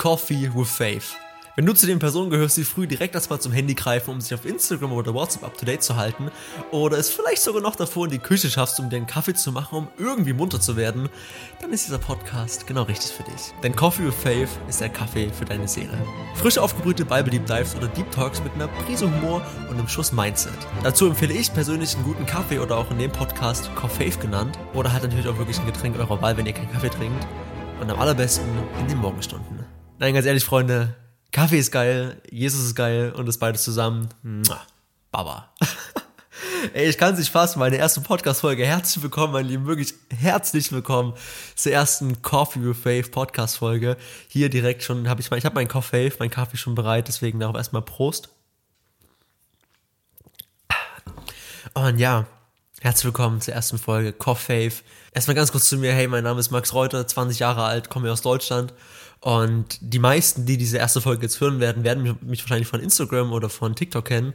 Coffee with Faith. Wenn du zu den Personen gehörst, die früh direkt erstmal zum Handy greifen, um sich auf Instagram oder WhatsApp up to date zu halten, oder es vielleicht sogar noch davor in die Küche schaffst, um dir einen Kaffee zu machen, um irgendwie munter zu werden, dann ist dieser Podcast genau richtig für dich. Denn Coffee with Faith ist der Kaffee für deine Seele. Frisch aufgebrühte Bible Deep Dives oder Deep Talks mit einer Prise Humor und einem Schuss Mindset. Dazu empfehle ich persönlich einen guten Kaffee oder auch in dem Podcast Coffee genannt, oder halt natürlich auch wirklich ein Getränk eurer Wahl, wenn ihr keinen Kaffee trinkt. Und am allerbesten in den Morgenstunden. Nein, ganz ehrlich, Freunde, Kaffee ist geil, Jesus ist geil und das beides zusammen. Baba. Ey, ich kann es nicht fassen, meine erste Podcast-Folge. Herzlich willkommen, mein Lieben, wirklich herzlich willkommen zur ersten Coffee with Faith Podcast-Folge. Hier direkt schon habe ich mein, ich habe meinen Coffee, mein Kaffee schon bereit, deswegen darauf erstmal Prost. Und ja, herzlich willkommen zur ersten Folge Coffee. Erstmal ganz kurz zu mir, hey, mein Name ist Max Reuter, 20 Jahre alt, komme aus Deutschland und die meisten, die diese erste Folge jetzt hören werden, werden mich wahrscheinlich von Instagram oder von TikTok kennen.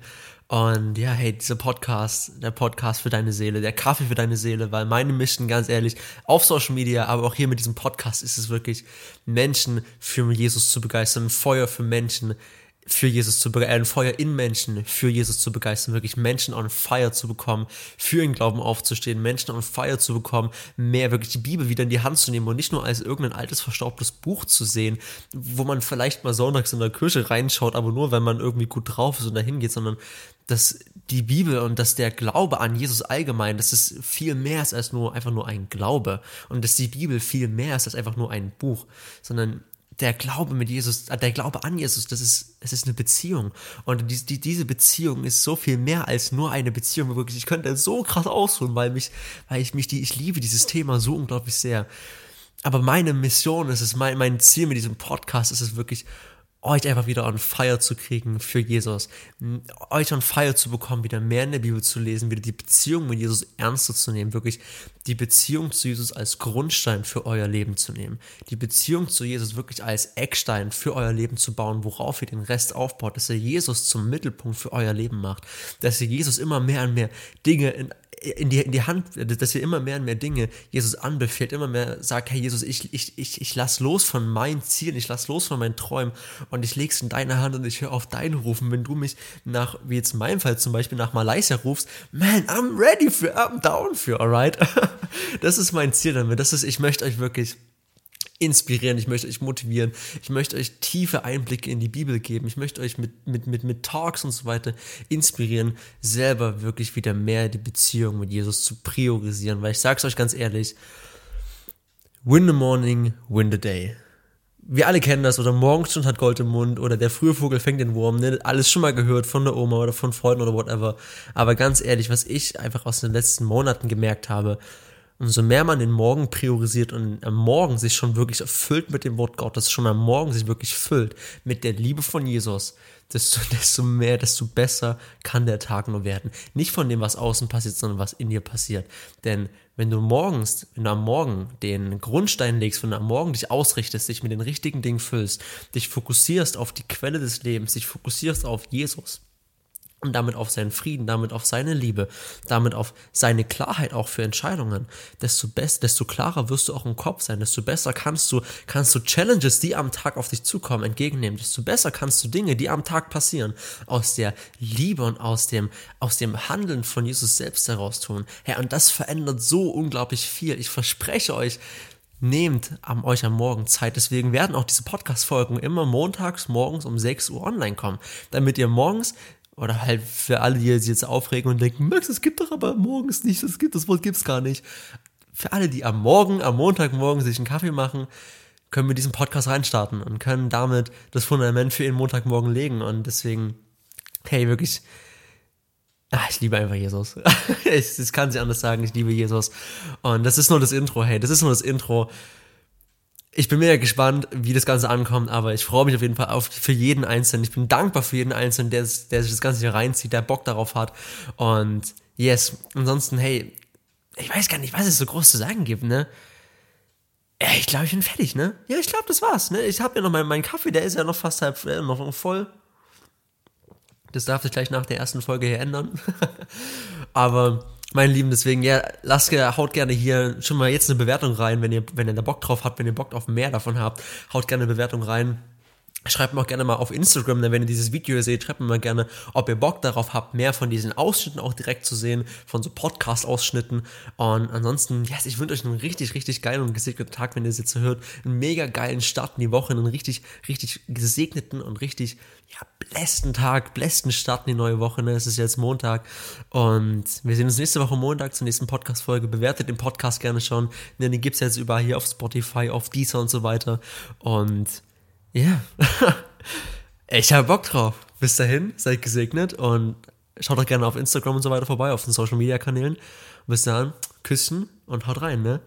Und ja, hey, dieser Podcast, der Podcast für deine Seele, der Kaffee für deine Seele, weil meine Mission, ganz ehrlich, auf Social Media, aber auch hier mit diesem Podcast ist es wirklich, Menschen für Jesus zu begeistern, Feuer für Menschen, für Jesus zu begeistern, ein Feuer in Menschen für Jesus zu begeistern, wirklich Menschen on fire zu bekommen, für den Glauben aufzustehen, Menschen on fire zu bekommen, mehr wirklich die Bibel wieder in die Hand zu nehmen und nicht nur als irgendein altes, verstaubtes Buch zu sehen, wo man vielleicht mal sonntags in der Kirche reinschaut, aber nur, wenn man irgendwie gut drauf ist und dahin geht, sondern dass die Bibel und dass der Glaube an Jesus allgemein, dass es viel mehr ist als nur einfach nur ein Glaube und dass die Bibel viel mehr ist als einfach nur ein Buch, sondern der Glaube mit Jesus, äh, der Glaube an Jesus, das ist, es ist eine Beziehung. Und die, die, diese Beziehung ist so viel mehr als nur eine Beziehung. Wirklich, ich könnte so krass ausholen, weil mich, weil ich mich die, ich liebe dieses Thema so unglaublich sehr. Aber meine Mission ist es, mein, mein Ziel mit diesem Podcast ist es wirklich, euch einfach wieder on fire zu kriegen für Jesus, euch on fire zu bekommen, wieder mehr in der Bibel zu lesen, wieder die Beziehung mit Jesus ernster zu nehmen, wirklich die Beziehung zu Jesus als Grundstein für euer Leben zu nehmen, die Beziehung zu Jesus wirklich als Eckstein für euer Leben zu bauen, worauf ihr den Rest aufbaut, dass ihr Jesus zum Mittelpunkt für euer Leben macht, dass ihr Jesus immer mehr und mehr Dinge in in die, in die Hand, dass ihr immer mehr und mehr Dinge Jesus anbefehlt, immer mehr sagt, hey Jesus, ich, ich, ich, ich lass los von meinen Zielen, ich lass los von meinen Träumen und ich leg's in deine Hand und ich höre auf dein Rufen. Wenn du mich nach, wie jetzt in meinem Fall zum Beispiel, nach Malaysia rufst, man, I'm ready für, I'm down für, alright? Das ist mein Ziel damit. Das ist, ich möchte euch wirklich inspirieren, ich möchte euch motivieren, ich möchte euch tiefe Einblicke in die Bibel geben, ich möchte euch mit, mit, mit, mit Talks und so weiter inspirieren, selber wirklich wieder mehr die Beziehung mit Jesus zu priorisieren, weil ich sag's euch ganz ehrlich, win the morning, win the day. Wir alle kennen das, oder Morgenstund hat Gold im Mund, oder der frühe Vogel fängt den Wurm, ne? alles schon mal gehört von der Oma oder von Freunden oder whatever. Aber ganz ehrlich, was ich einfach aus den letzten Monaten gemerkt habe, umso mehr man den Morgen priorisiert und am Morgen sich schon wirklich erfüllt mit dem Wort Gottes, schon am Morgen sich wirklich füllt mit der Liebe von Jesus, desto, desto mehr, desto besser kann der Tag nur werden. Nicht von dem, was außen passiert, sondern was in dir passiert. Denn wenn du morgens, wenn du am Morgen den Grundstein legst, wenn du am Morgen dich ausrichtest, dich mit den richtigen Dingen füllst, dich fokussierst auf die Quelle des Lebens, dich fokussierst auf Jesus, und damit auf seinen Frieden, damit auf seine Liebe, damit auf seine Klarheit auch für Entscheidungen, desto besser, desto klarer wirst du auch im Kopf sein, desto besser kannst du, kannst du Challenges, die am Tag auf dich zukommen, entgegennehmen, desto besser kannst du Dinge, die am Tag passieren, aus der Liebe und aus dem, aus dem Handeln von Jesus selbst heraus tun. Herr, und das verändert so unglaublich viel. Ich verspreche euch, Nehmt am euch am Morgen Zeit. Deswegen werden auch diese Podcast-Folgen immer montags morgens um 6 Uhr online kommen, damit ihr morgens oder halt für alle, die sich jetzt aufregen und denken, Max, es gibt doch aber morgens nicht, das gibt, das Wort gibt's gar nicht. Für alle, die am Morgen, am Montagmorgen sich einen Kaffee machen, können wir diesen Podcast reinstarten und können damit das Fundament für ihren Montagmorgen legen. Und deswegen, hey, wirklich, ach, ich liebe einfach Jesus. ich, ich kann es nicht anders sagen, ich liebe Jesus. Und das ist nur das Intro, hey, das ist nur das Intro ich bin mega gespannt, wie das Ganze ankommt, aber ich freue mich auf jeden Fall auf, für jeden Einzelnen. Ich bin dankbar für jeden Einzelnen, der, der sich das Ganze hier reinzieht, der Bock darauf hat. Und yes, ansonsten, hey, ich weiß gar nicht, was es so groß zu sagen gibt, ne? Ja, ich glaube, ich bin fertig, ne? Ja, ich glaube, das war's, ne? Ich habe ja noch meinen mein Kaffee, der ist ja noch fast halb, äh, noch voll. Das darf sich gleich nach der ersten Folge hier ändern. aber meine Lieben, deswegen, ja, lasst, haut gerne hier schon mal jetzt eine Bewertung rein, wenn ihr, wenn ihr da Bock drauf habt, wenn ihr Bock auf mehr davon habt, haut gerne eine Bewertung rein. Schreibt mir auch gerne mal auf Instagram, wenn ihr dieses Video seht, schreibt mir mal gerne, ob ihr Bock darauf habt, mehr von diesen Ausschnitten auch direkt zu sehen, von so Podcast-Ausschnitten. Und ansonsten, yes, ich wünsche euch einen richtig, richtig geilen und gesegneten Tag, wenn ihr es jetzt hört. Einen mega geilen Start in die Woche, einen richtig, richtig gesegneten und richtig, ja, blästen Tag, blästen Start in die neue Woche. Ne? Es ist jetzt Montag. Und wir sehen uns nächste Woche Montag zur nächsten Podcast-Folge. Bewertet den Podcast gerne schon. Ne, den gibt's jetzt überall hier auf Spotify, auf Deezer und so weiter. Und ja, ich habe Bock drauf. Bis dahin, seid gesegnet und schaut doch gerne auf Instagram und so weiter vorbei, auf den Social Media Kanälen. Bis dann, Küssen und haut rein, ne?